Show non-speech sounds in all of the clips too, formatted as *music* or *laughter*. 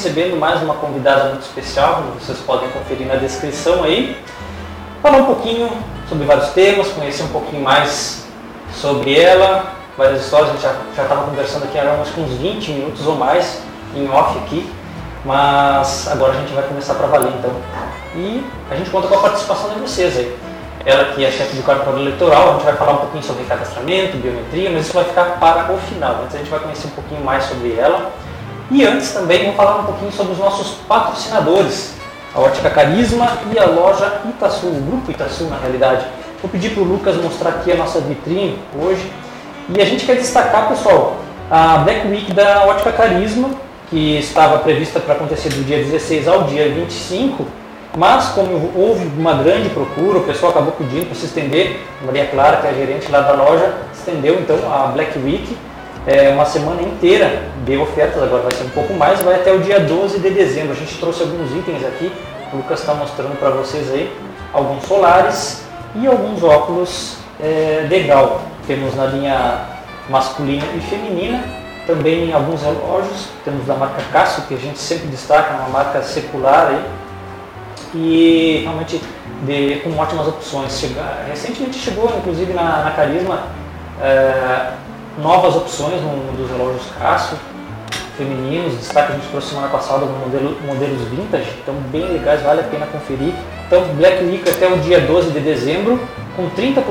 recebendo mais uma convidada muito especial, como vocês podem conferir na descrição aí. Falar um pouquinho sobre vários temas, conhecer um pouquinho mais sobre ela, várias histórias, a gente já estava conversando aqui há uns 20 minutos ou mais em off aqui, mas agora a gente vai começar para valer então. E a gente conta com a participação de vocês aí. Ela que é chefe do cartório eleitoral, a gente vai falar um pouquinho sobre cadastramento, biometria, mas isso vai ficar para o final. Antes a gente vai conhecer um pouquinho mais sobre ela. E antes também vamos falar um pouquinho sobre os nossos patrocinadores, a Ótica Carisma e a loja Itaçu, o Grupo Itaçu na realidade. Vou pedir para o Lucas mostrar aqui a nossa vitrine hoje. E a gente quer destacar, pessoal, a Black Week da Ótica Carisma, que estava prevista para acontecer do dia 16 ao dia 25, mas como houve uma grande procura, o pessoal acabou pedindo para se estender, Maria Clara, que é a gerente lá da loja, estendeu então a Black Week, é, uma semana inteira de ofertas, agora vai ser um pouco mais, vai até o dia 12 de dezembro. A gente trouxe alguns itens aqui, o Lucas está mostrando para vocês aí, alguns solares e alguns óculos é, de grau. Temos na linha masculina e feminina, também alguns relógios, temos da marca Cássio, que a gente sempre destaca, uma marca secular aí, e realmente de, com ótimas opções. Chega, recentemente chegou, inclusive, na, na Carisma, é, novas opções no, no, dos relógios Cássio, femininos, destaque a gente trouxe semana passada modelo, modelos vintage, então bem legais, vale a pena conferir. Então Black Week até o dia 12 de dezembro, com 30%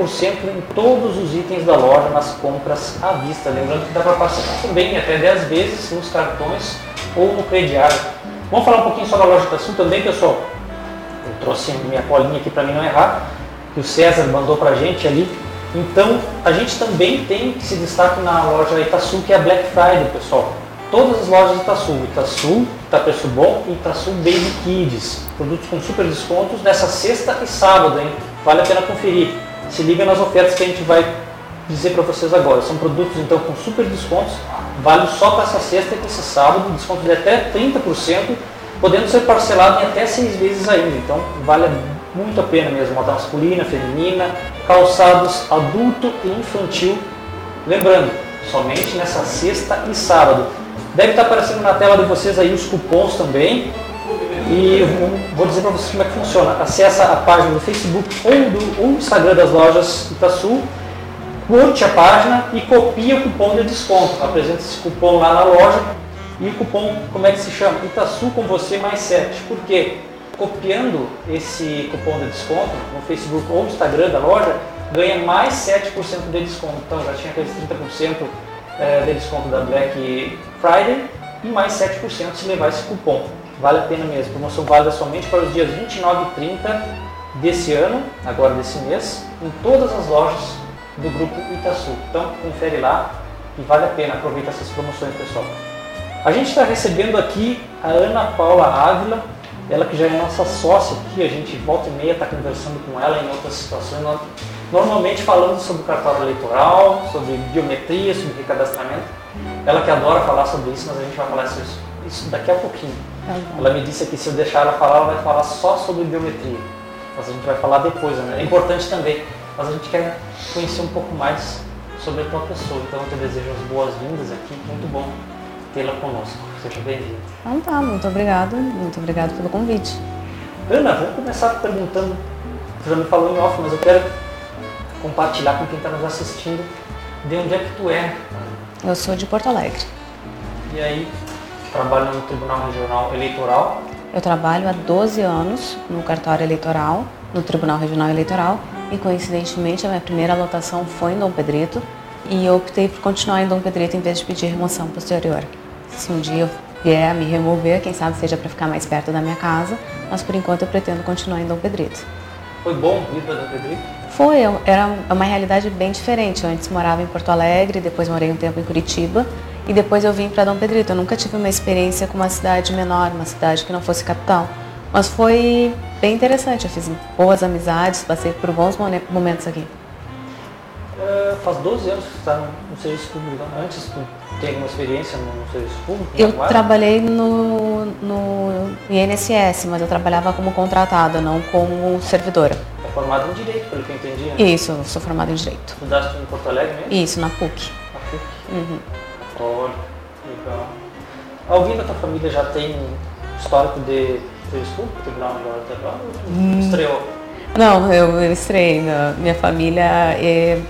em todos os itens da loja nas compras à vista. Lembrando que dá para passar também até 10 vezes nos cartões ou no crediário. Vamos falar um pouquinho sobre a loja Itaçu também, pessoal trouxe minha colinha aqui para mim não errar, que o César mandou para a gente ali. Então, a gente também tem que se destaque na loja Itaçu, que é a Black Friday, pessoal. Todas as lojas Itaçu, Itaçu, Itapreço Bom e Itaçu Baby Kids. Produtos com super descontos nessa sexta e sábado, hein? Vale a pena conferir. Se liga nas ofertas que a gente vai dizer para vocês agora. São produtos então com super descontos, vale só para essa sexta e esse sábado, desconto de até 30% podendo ser parcelado em até seis vezes ainda. Então vale muito a pena mesmo, moda masculina, feminina, calçados adulto e infantil. Lembrando, somente nessa sexta e sábado. Deve estar aparecendo na tela de vocês aí os cupons também. E vou dizer para vocês como é que funciona. Acesse a página do Facebook ou do ou Instagram das lojas Itaçu, curte a página e copia o cupom de desconto. Apresenta esse cupom lá na loja e o cupom, como é que se chama? Itaçu com você mais 7. Por quê? Copiando esse cupom de desconto no Facebook ou no Instagram da loja, ganha mais 7% de desconto. Então já tinha aqueles 30% eh, de desconto da Black Friday e mais 7% se levar esse cupom. Vale a pena mesmo. Promoção válida somente para os dias 29 e 30 desse ano, agora desse mês, em todas as lojas do grupo Itaçu. Então confere lá e vale a pena. Aproveita essas promoções, pessoal. A gente está recebendo aqui a Ana Paula Ávila, ela que já é nossa sócia aqui, a gente volta e meia está conversando com ela em outras situações, normalmente falando sobre o cartório eleitoral, sobre biometria, sobre recadastramento. Ela que adora falar sobre isso, mas a gente vai falar isso, isso daqui a pouquinho. Tá ela me disse que se eu deixar ela falar, ela vai falar só sobre biometria. Mas a gente vai falar depois, né? é importante também. Mas a gente quer conhecer um pouco mais sobre a tua pessoa. Então eu te desejo as boas-vindas aqui, muito bom tê-la conosco. Seja bem-vinda. Então tá, muito obrigado, muito obrigado pelo convite. Ana, vamos começar perguntando, você já me falou em off, mas eu quero compartilhar com quem está nos assistindo de onde é que tu é. Eu sou de Porto Alegre. E aí, trabalha no Tribunal Regional Eleitoral? Eu trabalho há 12 anos no cartório eleitoral, no Tribunal Regional Eleitoral, e coincidentemente a minha primeira lotação foi em Dom Pedrito, e eu optei por continuar em Dom Pedrito em vez de pedir remoção posterior. Se um dia eu vier a me remover, quem sabe seja para ficar mais perto da minha casa, mas por enquanto eu pretendo continuar em Dom Pedrito. Foi bom vir para Dom Pedrito? Foi, era uma realidade bem diferente. Eu antes morava em Porto Alegre, depois morei um tempo em Curitiba e depois eu vim para Dom Pedrito. Eu nunca tive uma experiência com uma cidade menor, uma cidade que não fosse capital. Mas foi bem interessante, eu fiz boas amizades, passei por bons momentos aqui. Uh, faz 12 anos que você está no serviço público. Antes, tu tem alguma experiência no serviço público? Eu trabalhei no, no INSS, mas eu trabalhava como contratada, não como servidora. É formada em Direito, pelo que eu entendi, né? Isso, eu sou formada em Direito. Estudaste em Porto Alegre mesmo? Isso, na PUC. Na PUC? Uhum. Olha, Legal. Alguém da tua família já tem histórico de, estudo para Tribunal agora até agora? Hum. Estreou? Não, eu, eu. Minha, minha família, é,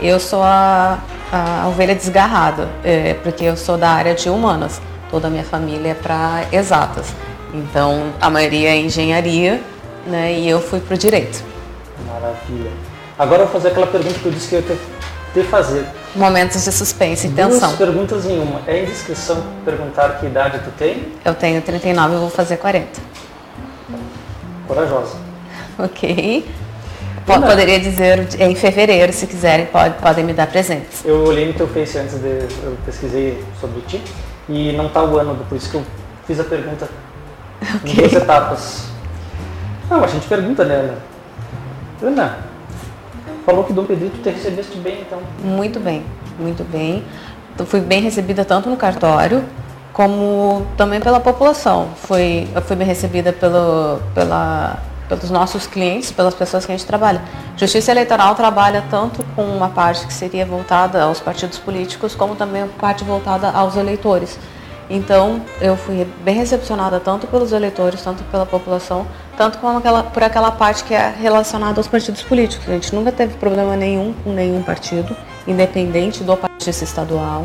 eu sou a, a ovelha desgarrada, é, porque eu sou da área de humanas. Toda a minha família é para exatas. Então, a maioria é engenharia, né, e eu fui para o direito. Maravilha. Agora eu vou fazer aquela pergunta que eu disse que eu ia te fazer. Momentos de suspense e tensão. Duas perguntas em uma. É indiscrição perguntar que idade tu tem? Eu tenho 39, eu vou fazer 40. Corajosa. Ok. P poderia dizer em fevereiro, se quiserem, pode, podem me dar presentes. Eu olhei no teu Face antes de. Eu pesquisei sobre ti e não está o ano, por isso que eu fiz a pergunta *laughs* okay. em duas etapas. Não, a gente pergunta, né, Ana? Ana, falou que Dom Pedrito te recebeste bem, então. Muito bem, muito bem. Eu fui bem recebida tanto no cartório como também pela população. Fui, eu fui bem recebida pelo, pela, pelos nossos clientes, pelas pessoas que a gente trabalha. Justiça Eleitoral trabalha tanto com uma parte que seria voltada aos partidos políticos, como também a parte voltada aos eleitores. Então, eu fui bem recepcionada tanto pelos eleitores, tanto pela população, tanto como aquela, por aquela parte que é relacionada aos partidos políticos. A gente nunca teve problema nenhum com nenhum partido, independente do partido estadual.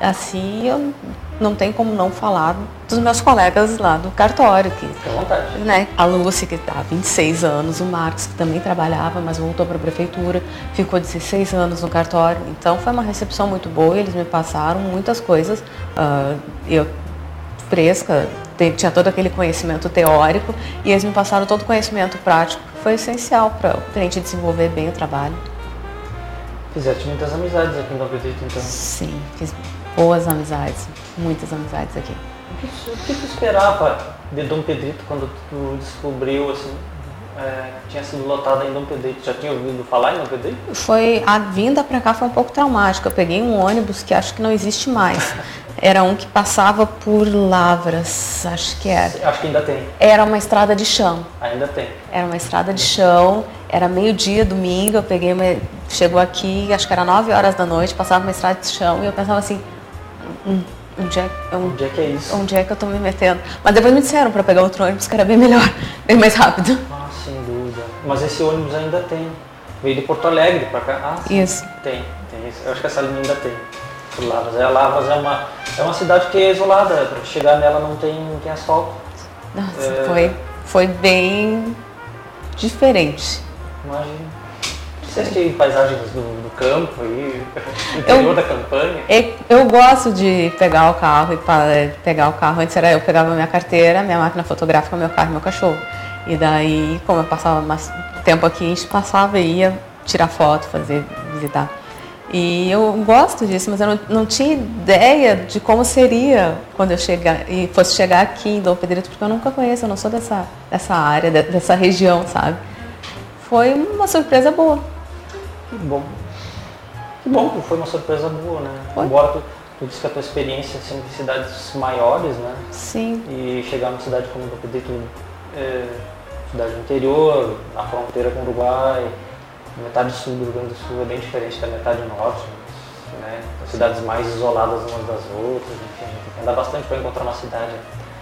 Assim, eu não tenho como não falar dos meus colegas lá do cartório. Que, né, a Lúcia, que está há 26 anos, o Marcos, que também trabalhava, mas voltou para a prefeitura, ficou 16 anos no cartório. Então foi uma recepção muito boa, eles me passaram muitas coisas. Uh, eu, fresca, tinha todo aquele conhecimento teórico e eles me passaram todo o conhecimento prático, que foi essencial para a gente desenvolver bem o trabalho. Fizeste muitas amizades aqui Dom Pedrito, então? Sim, fiz boas amizades, muitas amizades aqui. O que, o que tu esperava de Dom Pedrito quando tu descobriu, assim, é, tinha sido lotada em Dom Pedrito? Já tinha ouvido falar em Dom Pedrito? Foi, a vinda para cá foi um pouco traumática. Eu peguei um ônibus que acho que não existe mais. *laughs* Era um que passava por Lavras, acho que era. Acho que ainda tem. Era uma estrada de chão. Ainda tem. Era uma estrada de chão, era meio-dia, domingo, eu peguei uma, chegou aqui, acho que era 9 horas da noite, passava uma estrada de chão e eu pensava assim, onde é, onde é que é isso? Onde é que eu tô me metendo? Mas depois me disseram para pegar outro ônibus que era bem melhor, *laughs* bem mais rápido. Ah, sem dúvida. Mas esse ônibus ainda tem. Veio de Porto Alegre para cá. Ah, sim. Isso. Tem, tem isso. Eu acho que essa linha ainda tem. Por Lavras. É, Lavras é uma, é uma cidade que é isolada. Para chegar nela não tem, não tem asfalto. Nossa, é... foi, foi bem diferente. Imagina. Vocês têm paisagens do, do campo e interior eu, da campanha? Eu gosto de pegar o carro e pegar o carro. Antes era eu pegava minha carteira, minha máquina fotográfica, meu carro e meu cachorro. E daí, como eu passava mais tempo aqui, a gente passava e ia tirar foto, fazer, visitar. E eu gosto disso, mas eu não, não, tinha ideia de como seria quando eu chegar e fosse chegar aqui em Dom Pedrito, porque eu nunca conheço, eu não sou dessa, dessa área, dessa região, sabe? Foi uma surpresa boa. Que bom. Que bom foi uma surpresa boa, né? Foi. Embora tu, tu disse que a tua experiência sempre em cidades maiores, né? Sim. E chegar numa cidade como Dom Pedrito, é, cidade interior, na fronteira com o Uruguai, metade sul do Rio Grande do Sul é bem diferente da metade norte, né? As cidades mais isoladas umas das outras, enfim, tem que andar bastante para encontrar uma cidade.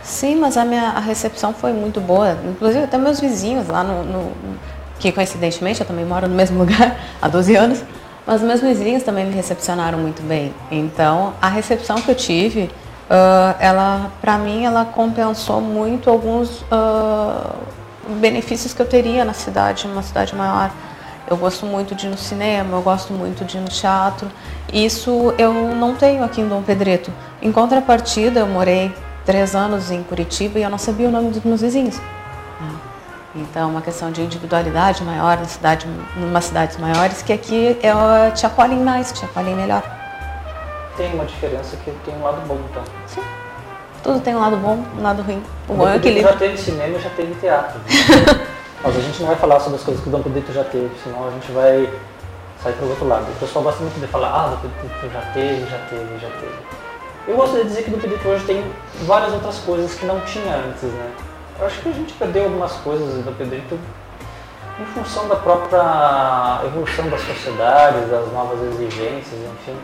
Sim, mas a minha a recepção foi muito boa. Inclusive até meus vizinhos lá no, no que coincidentemente eu também moro no mesmo *laughs* lugar há 12 anos, mas meus vizinhos também me recepcionaram muito bem. Então, a recepção que eu tive, uh, ela, para mim, ela compensou muito alguns uh, benefícios que eu teria na cidade, uma cidade maior. Eu gosto muito de ir no cinema, eu gosto muito de ir no teatro. Isso eu não tenho aqui em Dom Pedreto. Em contrapartida, eu morei três anos em Curitiba e eu não sabia o nome dos meus vizinhos. Então, é uma questão de individualidade maior na cidade, numa cidades maiores, que aqui é, te acolhem mais, te acolhem melhor. Tem uma diferença que tem um lado bom, então. Sim. Tudo tem um lado bom um lado ruim. O bom é que já teve cinema já teve teatro. *laughs* Mas a gente não vai falar sobre as coisas que o Dom Pedrito já teve, senão a gente vai sair para o outro lado. O pessoal gosta muito de falar, ah, Dom Pedrito já teve, já teve, já teve. Eu gosto de dizer que o Dom Pedrito hoje tem várias outras coisas que não tinha antes, né? Eu acho que a gente perdeu algumas coisas do Pedrito em função da própria evolução da sociedade, das novas exigências, enfim.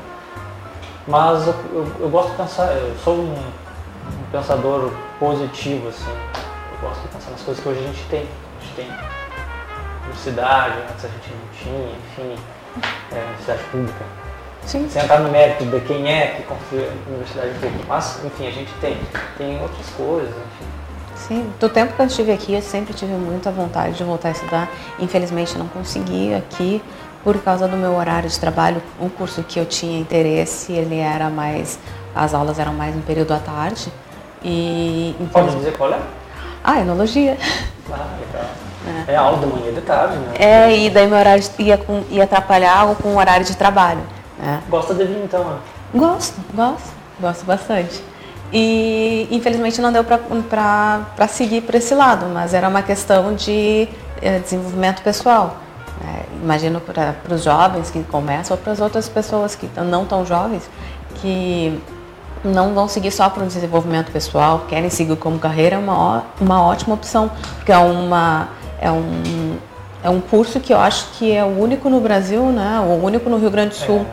Mas eu, eu, eu gosto de pensar, eu sou um, um, pensador positivo, assim. Eu gosto de pensar nas coisas que hoje a gente tem. A gente tem universidade, antes a gente não tinha, enfim, é, universidade pública. Sim. Sem entrar no mérito de quem é que construiu a universidade pública. Mas, enfim, a gente tem. Tem outras coisas, enfim. Sim, do tempo que eu estive aqui, eu sempre tive muita vontade de voltar a estudar. Infelizmente, não consegui aqui por causa do meu horário de trabalho. O curso que eu tinha interesse, ele era mais, as aulas eram mais no período à tarde. E pode dizer qual é? Ah, enologia. Ah, legal. *laughs* É, é aula de manhã e de tarde, né? É, e daí meu horário ia, com, ia atrapalhar com o horário de trabalho. Né? Gosta de vir então? Né? Gosto, gosto, gosto bastante. E infelizmente não deu para seguir por esse lado, mas era uma questão de é, desenvolvimento pessoal. Né? Imagino para os jovens que começam ou para as outras pessoas que não tão jovens, que não vão seguir só para o desenvolvimento pessoal, querem seguir como carreira, é uma, uma ótima opção, porque é, uma, é, um, é um curso que eu acho que é o único no Brasil, né? o único no Rio Grande do Sul.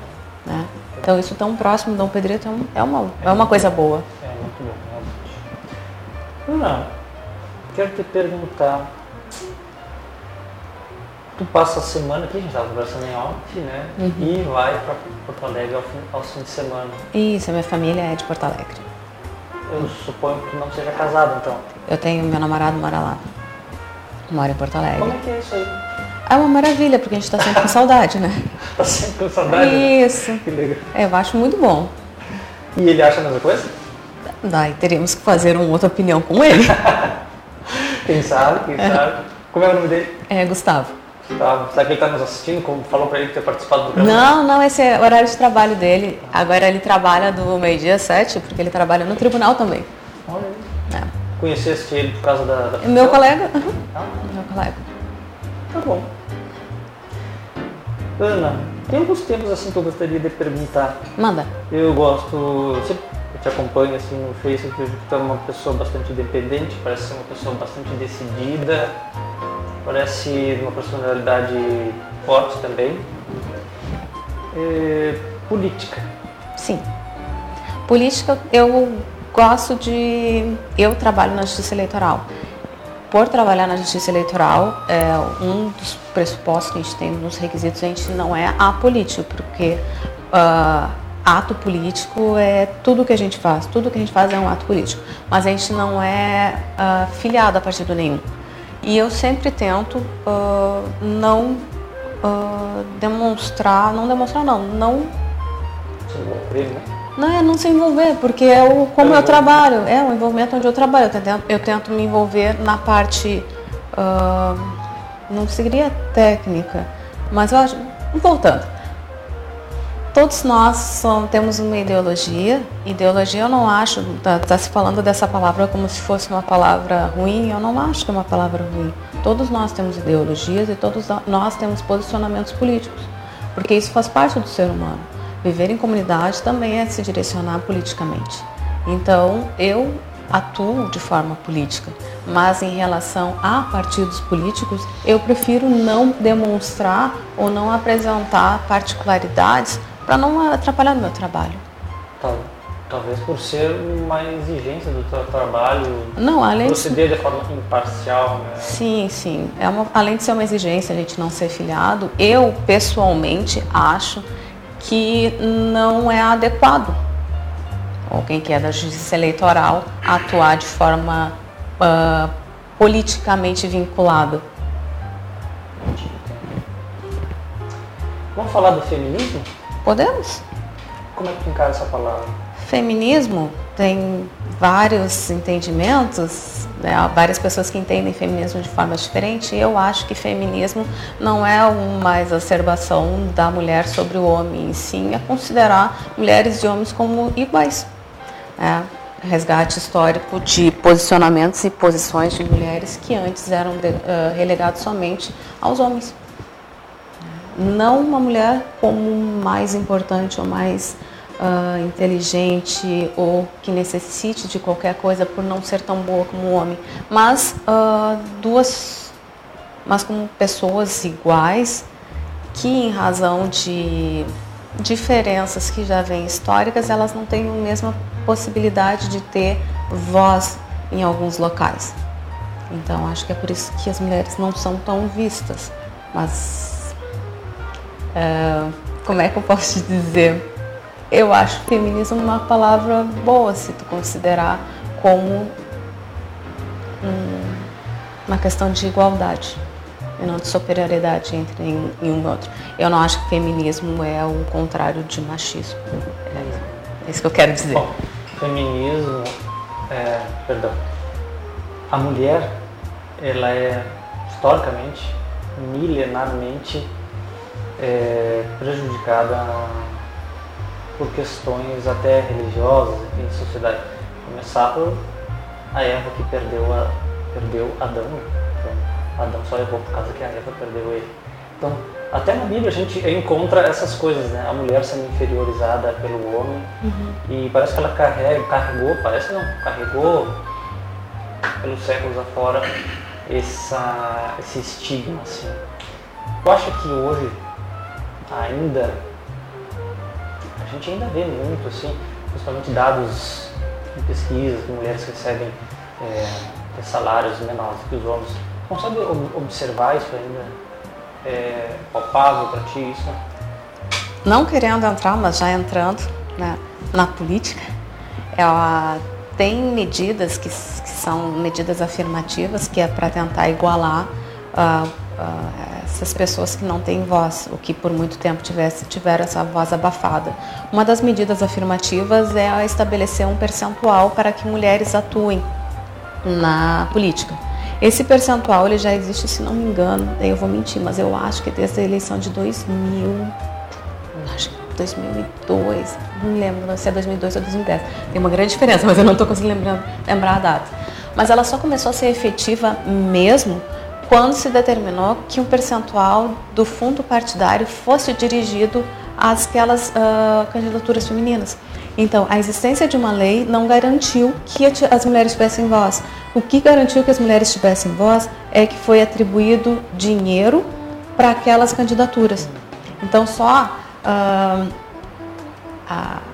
É. Né? Então isso tão próximo de Dom Pedrito é, é uma, é uma coisa boa. Não, quero te perguntar. Tu passa a semana aqui, a gente estava conversando em off, né? Uhum. E vai para Porto Alegre ao fim, aos fins de semana. Isso, a minha família é de Porto Alegre. Eu suponho que tu não seja casado, então. Eu tenho, meu namorado mora lá. Mora em Porto Alegre. Como é que é isso aí? É uma maravilha, porque a gente está sempre com saudade, né? *laughs* Tá sempre com saudade? Isso. Né? Que legal. É, eu acho muito bom. E ele acha a mesma coisa? Daí teríamos que fazer uma outra opinião com ele. *laughs* quem sabe, quem é. sabe. Como é o nome dele? É Gustavo. Gustavo. Será que ele está nos assistindo? Como falou para ele ter participado do programa? Não, não, esse é o horário de trabalho dele. Agora ele trabalha do meio-dia sete, porque ele trabalha no tribunal também. Olha aí. É. Conheceste ele por causa da. da meu colega. Uhum. Ah. Meu colega. Tá bom. Ana, tem alguns temas assim que eu gostaria de perguntar. Manda. Eu gosto. Sempre te acompanho assim no Facebook, vejo que tu é uma pessoa bastante independente, parece ser uma pessoa bastante decidida, parece uma personalidade forte também. É, política. Sim. Política, eu gosto de. Eu trabalho na justiça eleitoral. Por trabalhar na justiça eleitoral, é, um dos pressupostos que a gente tem nos requisitos, a gente não é apolítico, porque uh, ato político é tudo que a gente faz, tudo que a gente faz é um ato político, mas a gente não é uh, filiado a partido nenhum. E eu sempre tento uh, não uh, demonstrar, não demonstrar não, não se envolver, né? Não é não se envolver, porque é o como eu trabalho, é o envolvimento onde eu trabalho. Eu tento, eu tento me envolver na parte, não seguiria técnica, mas eu acho, voltando, Todos nós somos, temos uma ideologia. Ideologia eu não acho, está tá se falando dessa palavra como se fosse uma palavra ruim, eu não acho que é uma palavra ruim. Todos nós temos ideologias e todos nós temos posicionamentos políticos, porque isso faz parte do ser humano. Viver em comunidade também é se direcionar politicamente. Então, eu atuo de forma política, mas em relação a partidos políticos, eu prefiro não demonstrar ou não apresentar particularidades para não atrapalhar o meu trabalho. Talvez por ser uma exigência do seu trabalho, não, além proceder de... de forma imparcial. Né? Sim, sim. É uma, além de ser uma exigência a gente não ser filiado, eu pessoalmente acho que não é adequado alguém que é da justiça eleitoral atuar de forma uh, politicamente vinculada. Vamos falar do feminismo? Podemos. Como é que encara essa palavra? Feminismo tem vários entendimentos, né? várias pessoas que entendem feminismo de forma diferente. Eu acho que feminismo não é uma exacerbação da mulher sobre o homem, e sim é considerar mulheres e homens como iguais. É, resgate histórico de posicionamentos e posições de mulheres que antes eram relegados somente aos homens não uma mulher como mais importante ou mais uh, inteligente ou que necessite de qualquer coisa por não ser tão boa como o homem, mas uh, duas, mas como pessoas iguais que em razão de diferenças que já vêm históricas, elas não têm a mesma possibilidade de ter voz em alguns locais. Então, acho que é por isso que as mulheres não são tão vistas. Mas, uh, como é que eu posso te dizer? Eu acho feminismo uma palavra boa se tu considerar como um, uma questão de igualdade e não de superioridade entre um e um outro. Eu não acho que feminismo é o contrário de machismo. É isso que eu quero dizer. Bom, feminismo, é, perdão, a mulher, ela é historicamente, milenarmente é, prejudicada por questões até religiosas em sociedade. Começar por a Eva que perdeu, a, perdeu Adão. Então, Adão só errou por causa que a Eva perdeu ele. Então, até na Bíblia a gente encontra essas coisas, né? A mulher sendo inferiorizada pelo homem uhum. e parece que ela carrega, carregou, parece não, carregou pelos séculos afora essa, esse estigma, assim. Eu acho que hoje ainda a gente ainda vê muito, assim, principalmente dados de pesquisas que mulheres recebem é, salários menores que os homens. Consegue observar isso ainda? É palpável para ti isso? Não querendo entrar, mas já entrando né, na política, ela tem medidas que, que são medidas afirmativas, que é para tentar igualar uh, uh, essas pessoas que não têm voz, o que por muito tempo tivesse, tiveram essa voz abafada. Uma das medidas afirmativas é estabelecer um percentual para que mulheres atuem na política. Esse percentual ele já existe, se não me engano, eu vou mentir, mas eu acho que desde a eleição de 2000, acho que 2002, não lembro se é 2002 ou 2010. Tem uma grande diferença, *laughs* mas eu não estou conseguindo lembrar, lembrar a data. Mas ela só começou a ser efetiva mesmo quando se determinou que um percentual do fundo partidário fosse dirigido àquelas uh, candidaturas femininas. Então, a existência de uma lei não garantiu que as mulheres tivessem voz. O que garantiu que as mulheres tivessem voz é que foi atribuído dinheiro para aquelas candidaturas. Então, só uh,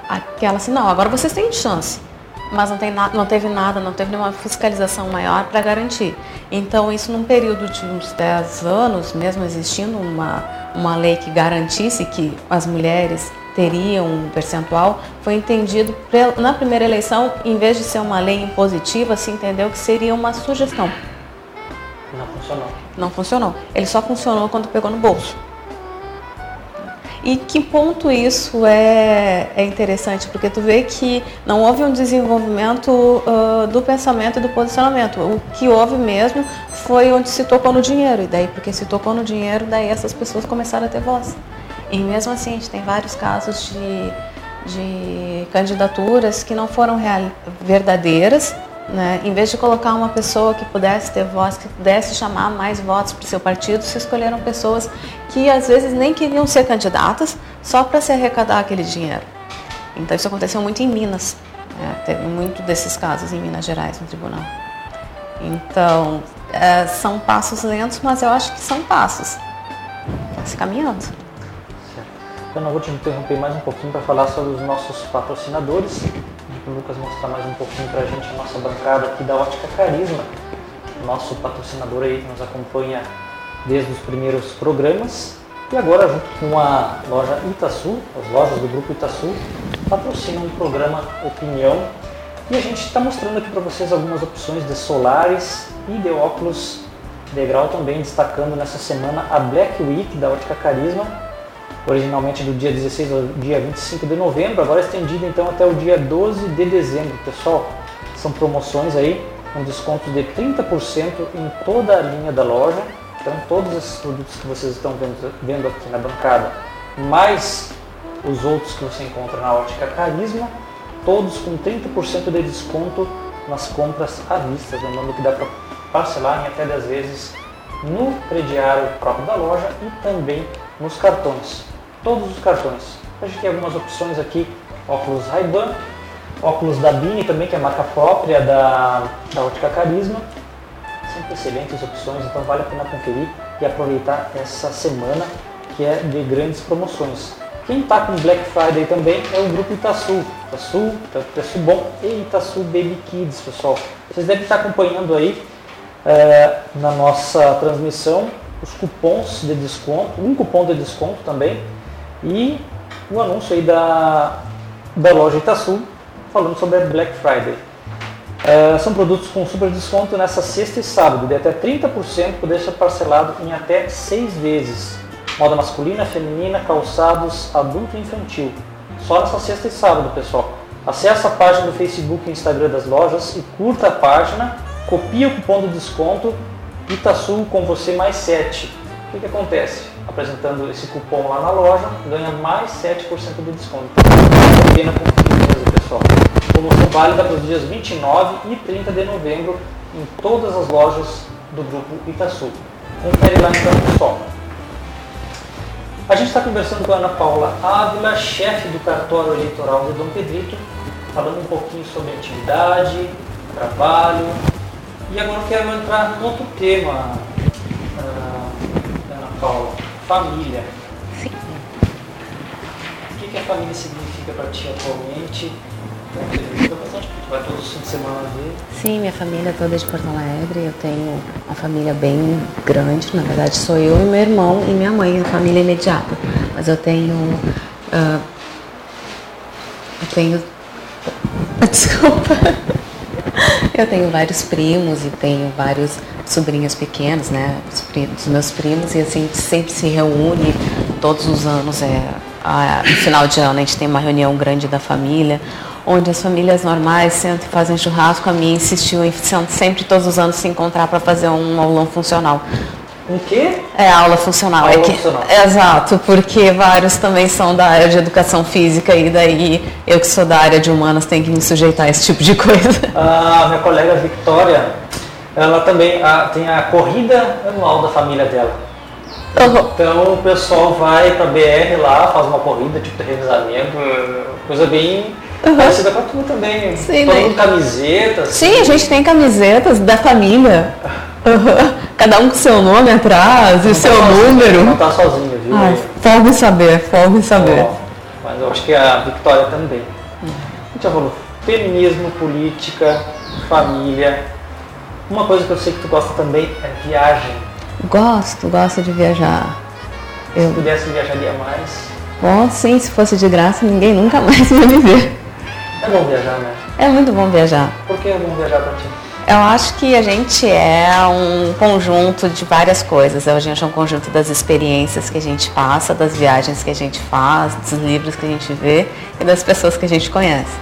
aquela assim, não, agora vocês têm chance mas não, tem na, não teve nada, não teve nenhuma fiscalização maior para garantir. Então, isso num período de uns 10 anos, mesmo existindo uma, uma lei que garantisse que as mulheres teriam um percentual, foi entendido na primeira eleição, em vez de ser uma lei impositiva, se entendeu que seria uma sugestão. Não funcionou. Não funcionou. Ele só funcionou quando pegou no bolso. E que ponto isso é, é interessante? Porque tu vê que não houve um desenvolvimento uh, do pensamento e do posicionamento. O que houve mesmo foi onde se tocou no dinheiro. E daí, porque se tocou no dinheiro, daí essas pessoas começaram a ter voz. E mesmo assim, a gente tem vários casos de, de candidaturas que não foram real, verdadeiras, né? Em vez de colocar uma pessoa que pudesse ter voz, que pudesse chamar mais votos para o seu partido, se escolheram pessoas que às vezes nem queriam ser candidatas só para se arrecadar aquele dinheiro. Então isso aconteceu muito em Minas. Né? Teve muito desses casos em Minas Gerais no tribunal. Então é, são passos lentos, mas eu acho que são passos. Está se caminhando. Certo. Eu não vou te interromper mais um pouquinho para falar sobre os nossos patrocinadores o Lucas mostrar mais um pouquinho para a gente a nossa bancada aqui da Ótica Carisma, nosso patrocinador aí que nos acompanha desde os primeiros programas. E agora, junto com a loja Itaçu, as lojas do Grupo Itaçu, patrocinam o programa Opinião. E a gente está mostrando aqui para vocês algumas opções de solares e de óculos de grau também, destacando nessa semana a Black Week da Ótica Carisma, originalmente do dia 16 ao dia 25 de novembro, agora estendido então até o dia 12 de dezembro. Pessoal, são promoções aí com desconto de 30% em toda a linha da loja. Então todos esses produtos que vocês estão vendo, vendo aqui na bancada, mais os outros que você encontra na Ótica Carisma, todos com 30% de desconto nas compras à vista. Lembrando que dá para parcelar em até 10 vezes no crediário próprio da loja e também nos cartões todos os cartões. A gente tem algumas opções aqui, óculos Ray-Ban, óculos da Bini também, que é a marca própria da, da Ótica Carisma. Sempre excelentes opções, então vale a pena conferir e aproveitar essa semana que é de grandes promoções. Quem está com Black Friday também é o grupo Itaçu. Itaçu, Itaçu Bom e Itaçu Baby Kids, pessoal. Vocês devem estar acompanhando aí é, na nossa transmissão os cupons de desconto, um cupom de desconto também e o anúncio aí da, da loja Itaçu falando sobre a Black Friday. É, são produtos com super desconto nessa sexta e sábado, de até 30%, poder ser parcelado em até seis vezes moda masculina, feminina, calçados, adulto e infantil. Só nessa sexta e sábado, pessoal. Acesse a página do Facebook e Instagram das lojas e curta a página, copie o cupom de desconto Itaçu com você mais 7. O que, que acontece? Apresentando esse cupom lá na loja, ganha mais 7% de desconto. Então, vale a pena conferir pessoal. Promoção válida para os dias 29 e 30 de novembro em todas as lojas do grupo Itaçu. Confere lá então, pessoal. A gente está conversando com a Ana Paula Ávila, chefe do cartório eleitoral de Dom Pedrito, falando um pouquinho sobre atividade, trabalho. E agora eu quero entrar no outro tema, família. Sim. O que, que a família significa para ti atualmente? vai todos os fins de semana ver? Sim, minha família toda é de Porto Alegre. Eu tenho uma família bem grande. Na verdade, sou eu e meu irmão e minha mãe, a família imediata. Mas eu tenho. Uh, eu tenho. *laughs* Desculpa. Eu tenho vários primos e tenho vários sobrinhos pequenos, né? Os, primos, os meus primos, e assim, a gente sempre se reúne todos os anos. É, a, no final de ano a gente tem uma reunião grande da família onde as famílias normais sentam e fazem churrasco, a minha insistiu em sempre todos os anos se encontrar para fazer um aulão funcional. O quê? É aula funcional. Aula é que, funcional. Exato, porque vários também são da área de educação física e daí eu que sou da área de humanas tenho que me sujeitar a esse tipo de coisa. A minha colega Victoria, ela também a, tem a corrida anual da família dela. Uhum. Então o pessoal vai para BR lá, faz uma corrida, tipo de revezamento, coisa bem Uhum. Parecida com a tua também. Sim, Todo né? mundo camisetas. Sim, a gente tem camisetas da família. Uhum. Cada um com seu nome atrás e seu sozinho, número. Não tá sozinho, viu? Ai, folga em saber, folga em saber. Ó, mas eu acho que a Victoria também. A gente já falou feminismo, política, família. Uma coisa que eu sei que tu gosta também é viagem. Gosto, gosto de viajar. Se Eu, pudesse viajaria mais. bom, sim, se fosse de graça, ninguém nunca *laughs* mais ia me ver. É bom viajar, né? É muito bom viajar. Por que é bom viajar pra ti? Eu acho que a gente é um conjunto de várias coisas. A gente é um conjunto das experiências que a gente passa, das viagens que a gente faz, dos livros que a gente vê e das pessoas que a gente conhece.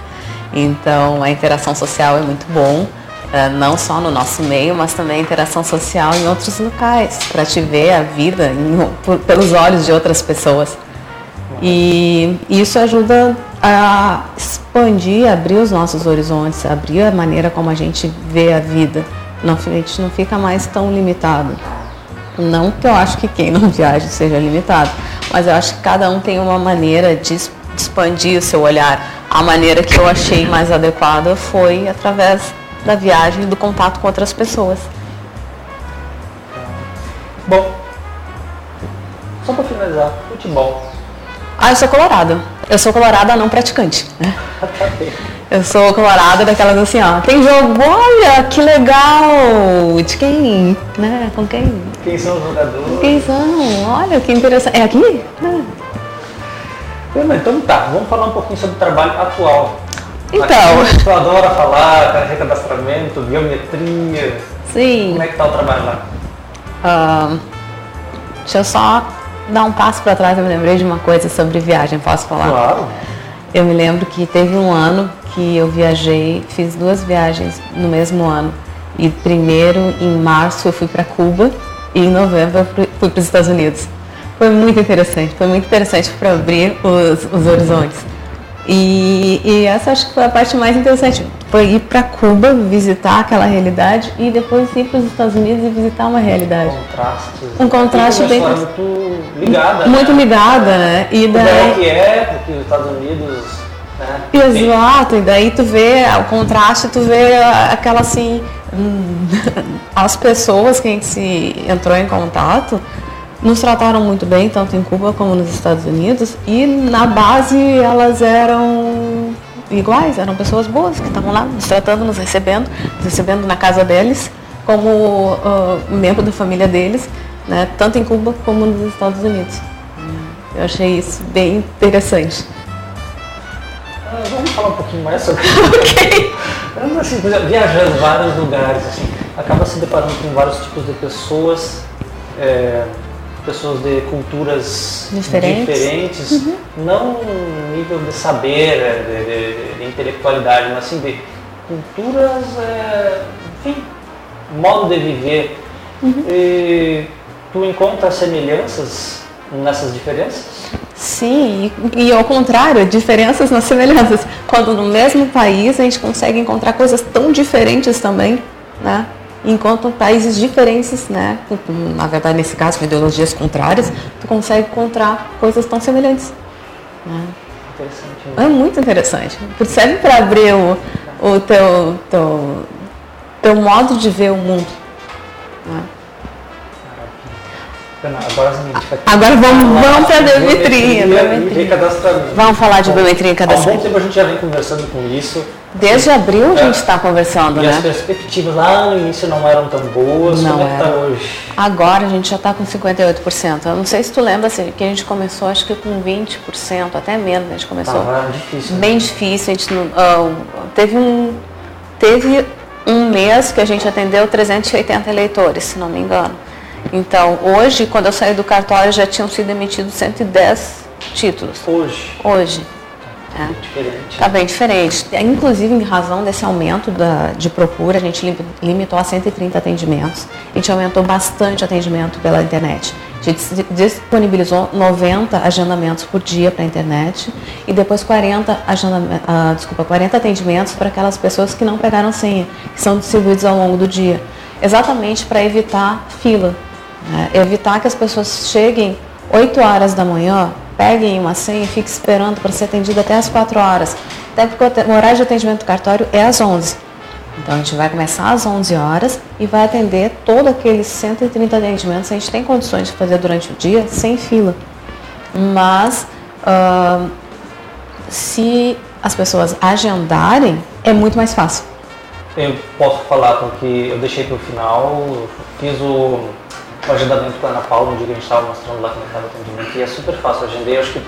Então, a interação social é muito bom, não só no nosso meio, mas também a interação social em outros locais, para te ver a vida em- por- pelos olhos de outras pessoas. E isso ajuda a expandir, abrir os nossos horizontes, abrir a maneira como a gente vê a vida. A gente não fica mais tão limitado. Não que eu acho que quem não *laughs* viaja seja limitado, mas eu acho que cada um tem uma maneira de expandir o seu olhar. A maneira que eu achei mais adequada foi através da viagem e do contato com outras pessoas. Bom, só pra finalizar, futebol. Ah, eu sou colorada. Eu sou colorada não praticante. Né? *laughs* Tá. Eu sou colorada daquelas assim, ó. Tem jogo, olha, que legal! De quem? Né? Com quem? Quem são os jogadores? Quem são? Olha, que interessante. É aqui? Então tá, vamos falar um pouquinho sobre o trabalho atual. Então. Aqui, tu adora falar, cara, recadastramento, biometria. Sim. Como é que tá o trabalho lá? Ah, deixa eu só dar um passo para trás. Eu me lembrei de uma coisa sobre viagem. Posso falar? Claro. Eu me lembro que teve um ano que eu viajei, fiz duas viagens no mesmo ano. E primeiro, em março, eu fui para Cuba e em novembro eu fui- fui para os Estados Unidos. Foi muito interessante, foi muito interessante para abrir os, os horizontes. E, e essa acho que foi a parte mais interessante. Foi ir para Cuba, visitar aquela realidade e depois ir para os Estados Unidos e visitar uma realidade. Contrastes. Um contraste Tem bem- uma história muito ligada. Muito né? ligada, né? E daí... que é, porque os Estados Unidos. Né, Exato, e daí tu vê o contraste, tu vê aquela assim, hum, *laughs* as pessoas que a gente se entrou em contato nos trataram muito bem, tanto em Cuba como nos Estados Unidos, e na base elas eram iguais, eram pessoas boas que estavam lá nos tratando, nos recebendo, nos recebendo na casa deles, como uh, membro da família deles, né, tanto em Cuba como nos Estados Unidos. Eu achei isso bem interessante. Ah, vamos falar um pouquinho mais sobre *laughs* ok. Assim, viajando vários lugares, assim, acaba se deparando com vários tipos de pessoas. É, pessoas de culturas diferentes, diferentes uhum. não nível de saber, é, de, de, de, intelectualidade, mas assim de culturas, é, enfim, modo de viver. Uhum. E tu encontra semelhanças nessas diferenças? Sim, e, e, ao contrário, diferenças nas semelhanças. Quando no mesmo país a gente consegue encontrar coisas tão diferentes também, né? Enquanto países diferentes, né, na verdade nesse caso com ideologias contrárias, tu consegue encontrar coisas tão semelhantes. Né? Né? É muito interessante. Serve para abrir o, o teu, teu, teu modo de ver o mundo. Né? Agora, Agora vamos, vamos para a biometria. Vamos falar de biometria e cadastramento. Há um bom tempo a gente já vem conversando com isso. Desde abril a gente está é. conversando, e né? as perspectivas lá no início não eram tão boas, não como é que está hoje? Agora a gente já está com 58%. Eu não sei se tu lembra assim, que a gente começou acho que com 20%, até menos, a gente começou. Tava difícil. Né? Bem difícil. A gente uh, teve um. Teve um mês que a gente atendeu 380 eleitores, se não me engano. Então, hoje, quando eu saí do cartório, já tinham sido emitidos 110 títulos. Hoje? Hoje. Está é. diferente. Está bem diferente. Inclusive, em razão desse aumento da, de procura, a gente limitou a 130 atendimentos. A gente aumentou bastante o atendimento pela internet. A gente disponibilizou 90 agendamentos por dia para a internet e depois 40, agendamentos, uh, desculpa, 40 atendimentos para aquelas pessoas que não pegaram senha, que são distribuídos ao longo do dia. Exatamente para evitar fila né? Evitar que as pessoas cheguem 8 horas da manhã, peguem uma senha e fiquem esperando para ser atendido até as 4 horas. Até porque o horário de atendimento do cartório é às 11. Então a gente vai começar às 11 horas e vai atender todos aqueles 130 atendimentos. A gente tem condições de fazer durante o dia sem fila. Mas uh, se as pessoas agendarem, é muito mais fácil. Eu posso falar que eu deixei para o final, fiz o o agendamento com a Ana Paula, no dia que a gente estava mostrando lá como estava o atendimento, e é super fácil. Eu agendei acho que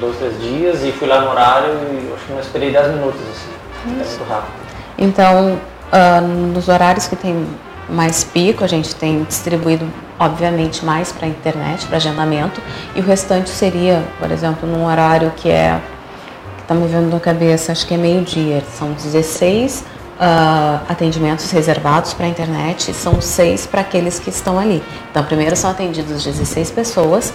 dois, três dias e fui lá no horário e acho que não esperei dez minutos, assim. Isso. É muito rápido. Então, uh, nos horários que tem mais pico, a gente tem distribuído, obviamente, mais para a internet, para agendamento, e o restante seria, por exemplo, num horário que é, que está me vendo na cabeça, acho que é meio-dia, são 16 uh, atendimentos reservados para a internet são seis para aqueles que estão ali. Então, primeiro são atendidos 16 pessoas.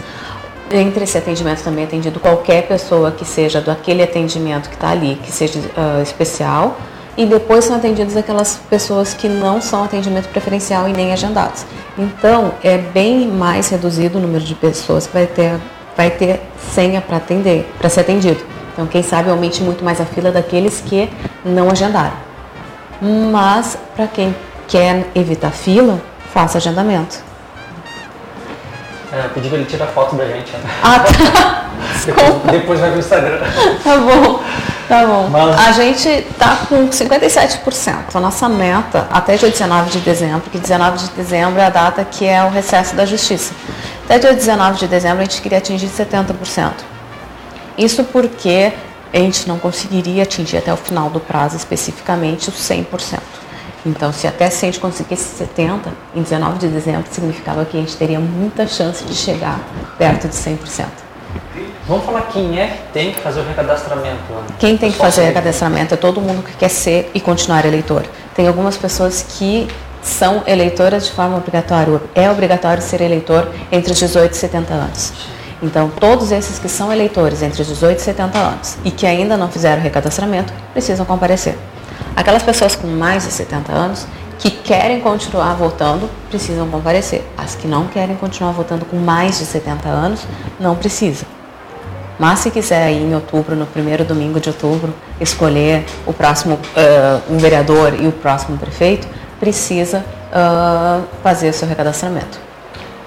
Entre esse atendimento também é atendido qualquer pessoa que seja do aquele atendimento que está ali, que seja uh, especial. E depois são atendidas aquelas pessoas que não são atendimento preferencial e nem agendados. Então, é bem mais reduzido o número de pessoas que vai ter, vai ter senha para atender, para ser atendido. Então, quem sabe aumente muito mais a fila daqueles que não agendaram. Mas para quem quer evitar fila, faça agendamento. É, pedi ele tirar foto da gente. Né? Ah, tá. *laughs* depois, depois vai pro Instagram. Tá bom. Tá bom. Mas... A gente está com 57%. A nossa meta até dia 19 de dezembro, que 19 de dezembro é a data que é o recesso da justiça. Até dia 19 de dezembro a gente queria atingir 70%. Isso porque a gente não conseguiria atingir até o final do prazo especificamente os 100%. Então, se até se a gente conseguisse 70%, em 19 de dezembro, significava que a gente teria muita chance de chegar perto de 100%. Vamos falar quem é que tem que fazer o recadastramento. Quem tem que fazer o recadastramento é todo mundo que quer ser e continuar eleitor. Tem algumas pessoas que são eleitoras de forma obrigatória. É obrigatório ser eleitor entre os 18 e 70 anos. Então, todos esses que são eleitores entre 18 e 70 anos e que ainda não fizeram recadastramento precisam comparecer. Aquelas pessoas com mais de 70 anos que querem continuar votando precisam comparecer. As que não querem continuar votando com mais de 70 anos não precisam. Mas se quiser ir em outubro, no primeiro domingo de outubro, escolher o próximo uh, um vereador e o próximo prefeito, precisa uh, fazer o seu recadastramento.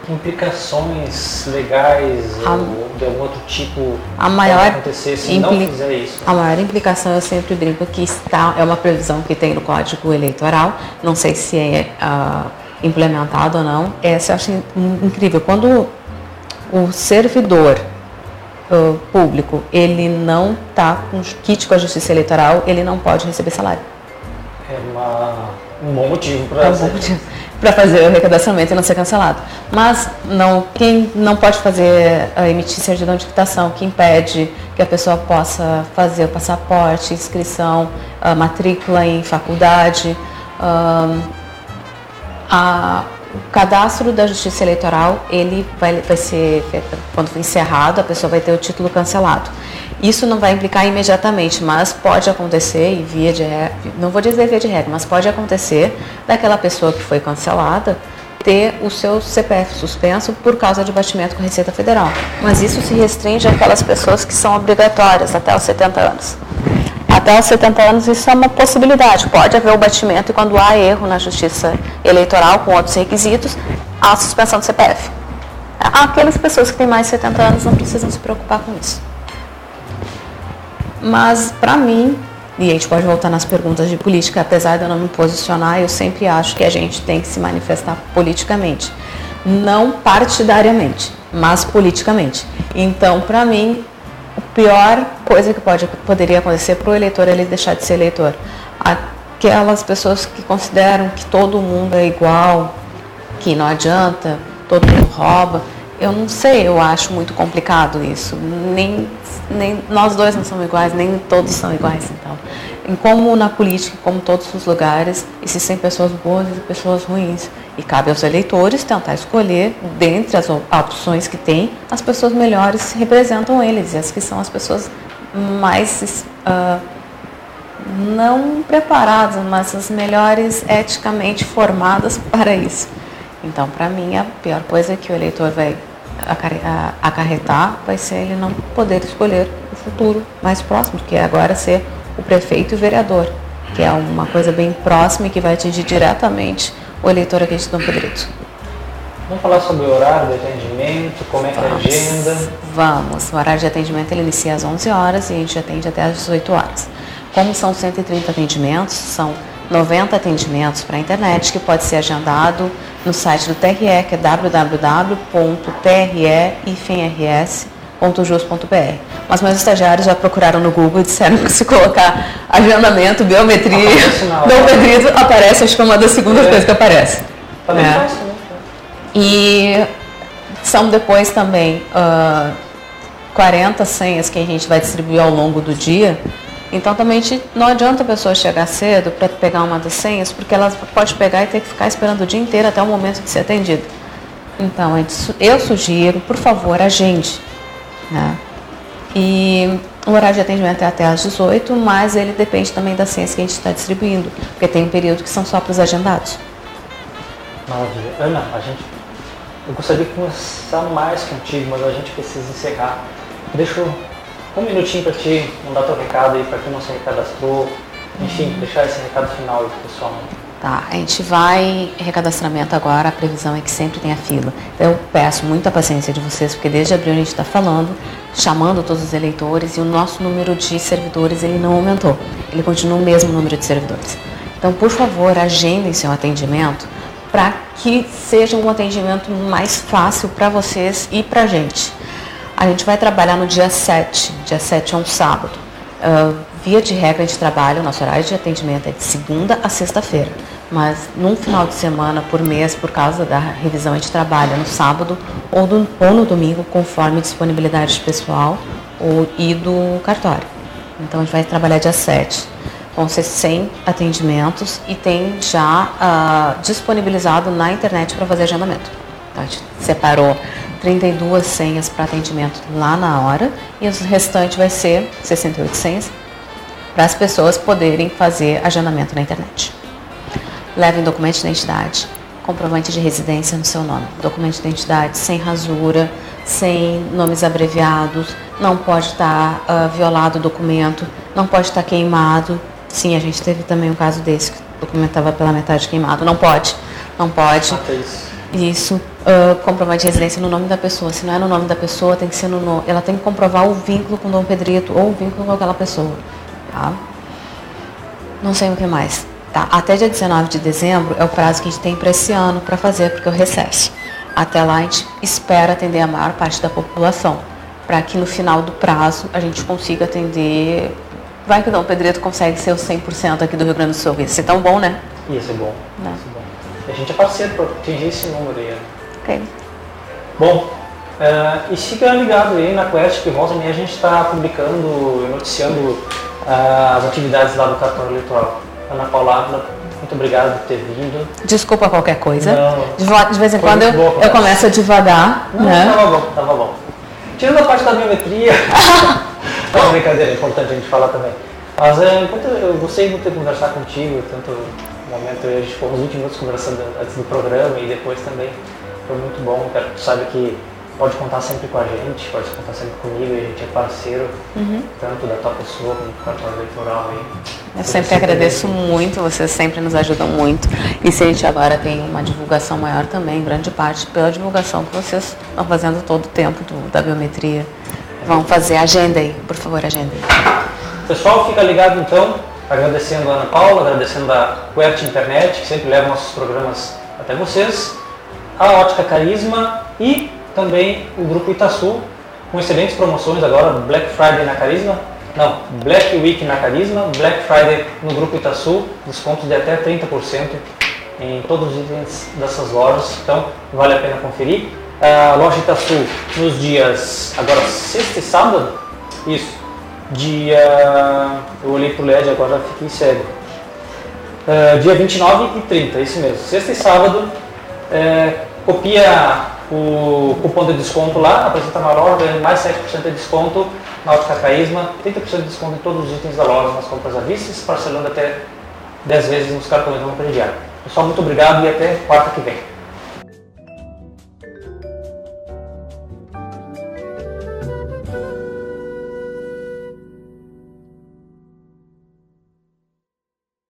Implicações legais a, ou de algum outro tipo a maior acontecer se não fizer isso? A maior implicação, eu sempre brinco que está, é uma previsão que tem no Código Eleitoral, não sei se é uh, implementado ou não, essa eu acho incrível. Quando o servidor uh, público, ele não está com kit com a justiça eleitoral, ele não pode receber salário. É uma, um bom motivo para é um para fazer o arrecadamento e não ser cancelado. Mas não, quem não pode fazer, emitir certidão de quitação, que impede que a pessoa possa fazer o passaporte, inscrição, matrícula em faculdade, a, o cadastro da Justiça Eleitoral, ele vai, vai ser, quando for encerrado, a pessoa vai ter o título cancelado. Isso não vai implicar imediatamente, mas pode acontecer, e via de regra, não vou dizer via de regra, mas pode acontecer daquela pessoa que foi cancelada ter o seu CPF suspenso por causa de batimento com a Receita Federal. Mas isso se restringe àquelas pessoas que são obrigatórias até os 70 anos. Até os 70 anos isso é uma possibilidade. Pode haver o batimento e quando há erro na justiça eleitoral com outros requisitos, há suspensão do CPF. Aquelas pessoas que têm mais de 70 anos não precisam se preocupar com isso. Mas, para mim, e a gente pode voltar nas perguntas de política, apesar de eu não me posicionar, eu sempre acho que a gente tem que se manifestar politicamente. Não partidariamente, mas politicamente. Então, para mim, pior coisa que pode, poderia acontecer para o eleitor é ele deixar de ser eleitor. Aquelas pessoas que consideram que todo mundo é igual, que não adianta, todo mundo rouba. Eu não sei, eu acho muito complicado isso. Nem nem nós dois não somos iguais, nem todos são iguais, então. Em como na política, como todos os lugares, existem pessoas boas e pessoas ruins. E cabe aos eleitores tentar escolher, dentre as opções que tem, as pessoas melhores representam eles, e as que são as pessoas mais uh, não preparadas, mas as melhores eticamente formadas *laughs* para isso. Então, para mim, a pior coisa que o eleitor vai acarretar vai ser ele não poder escolher o futuro mais próximo, que é agora ser o prefeito e o vereador, que é uma coisa bem próxima e que vai atingir diretamente o eleitor aqui de Dom Pedrito. Vamos falar sobre o horário de atendimento, como é que é a agenda? Vamos, o horário de atendimento ele inicia às 11 horas e a gente atende até às 18 horas. Como são 130 atendimentos, são 90 atendimentos para a internet, que pode ser agendado no site do TRE, que é www.tre-ifenrs.jus.br. Mas meus estagiários já procuraram no Google e disseram que se colocar agendamento, biometria, biometria aparece, acho que é uma das segundas é. coisas que aparece. Tá bem é. fácil, né? E são depois também uh, 40 senhas que a gente vai distribuir ao longo do dia então também não adianta a pessoa chegar cedo para pegar uma das senhas, porque ela pode pegar e ter que ficar esperando o dia inteiro até o momento de ser atendida. Então eu sugiro, por favor, agende. Né? E o horário de atendimento é até às 18, mas ele depende também das senhas que a gente está distribuindo, porque tem um período que são só para os agendados. Maravilha. Ana, a gente, eu gostaria de conversar mais contigo, mas a gente precisa encerrar. Deixa um minutinho para ti mandar teu recado aí para quem não se recadastrou. Enfim, uhum. deixar esse recado final aí pessoal. Tá, a gente vai recadastramento agora, a previsão é que sempre tenha fila. Então, eu peço muita paciência de vocês, porque desde abril a gente está falando, chamando todos os eleitores e o nosso número de servidores ele não aumentou. Ele continua o mesmo número de servidores. Então, por favor, agendem seu atendimento para que seja um atendimento mais fácil para vocês e para a gente. A gente vai trabalhar no dia 7, dia 7 é um sábado. Uh, via de regra, a gente trabalha, o nosso horário de atendimento é de segunda a sexta-feira. Mas num final de semana por mês, por causa da revisão, a gente trabalha no sábado ou, do, ou no domingo, conforme disponibilidade pessoal ou, e do cartório. Então a gente vai trabalhar dia 7. Vão ser 100 atendimentos e tem já uh, disponibilizado na internet para fazer agendamento. Então a gente separou 32 senhas para atendimento lá na hora e o restante vai ser 68 senhas para as pessoas poderem fazer agendamento na internet. Levem documento de identidade, comprovante de residência no seu nome, documento de identidade sem rasura, sem nomes abreviados, não pode estar uh, violado o documento, não pode estar queimado. Sim, a gente teve também um caso desse, que o documento estava pela metade queimado. Não pode, não pode. Ah, Isso, uh, comprovante de residência no nome da pessoa. Se não é no nome da pessoa, tem que ser no nome. Ela tem que comprovar o vínculo com o Dom Pedrito ou o vínculo com aquela pessoa. Tá? Não sei o que mais. Tá? Até dia 19 de dezembro é o prazo que a gente tem para esse ano para fazer, porque é o recesso. Até lá a gente espera atender a maior parte da população, para que no final do prazo a gente consiga atender. Vai que o Dom Pedrito consegue ser o 100% aqui do Rio Grande do Sul. Ia ser tão bom, né? Ia ser bom. Né? Ia ser bom. A gente é parceiro para atingir esse número aí. Né? Ok. Bom, uh, e fica ligado aí na Quest que volta e a gente está publicando e noticiando uh, as atividades lá do cartão eleitoral. Ana Paula muito obrigado por ter vindo. Desculpa qualquer coisa. Não, de, vez em quando eu, eu começo a devagar. Não, né? tava bom, tava bom. Tirando a parte da biometria, *laughs* é uma brincadeira, é importante a gente falar também. Mas é, eu gostei muito de conversar contigo, tanto no momento, a gente ficou uns 20 minutos conversando antes do programa e depois também. Foi muito bom, quero que tu saiba que pode contar sempre com a gente, pode contar sempre comigo, a gente é parceiro, uhum. tanto da tua pessoa como do cartão eleitoral aí. Eu sempre agradeço muito, vocês sempre nos ajudam muito. E se a gente agora tem uma divulgação maior também, grande parte pela divulgação que vocês estão fazendo todo o tempo do, da biometria. Vão fazer agenda aí, por favor, agenda aí. Pessoal, fica ligado então, agradecendo a Ana Paula, agradecendo a Quert Internet, que sempre leva nossos programas até vocês, a Ótica Carisma e também o Grupo Itaçu, com excelentes promoções agora, Black Friday na Carisma, não, Black Week na Carisma, Black Friday no Grupo Itaçu, descontos de até 30% em todos os itens dessas lojas, então vale a pena conferir. A loja Itaçu nos dias, agora sexta e sábado, isso, dia, eu olhei pro LED agora fiquei cego, uh, dia 29 e 30, isso mesmo, sexta e sábado, uh, copia o cupom de desconto lá, apresenta na loja, ganha mais 7% de desconto na Ótica Caísma, 30% de desconto em todos os itens da loja nas compras à vista, parcelando até 10 vezes nos cartões não crediário. Pessoal, muito obrigado e até quarta que vem.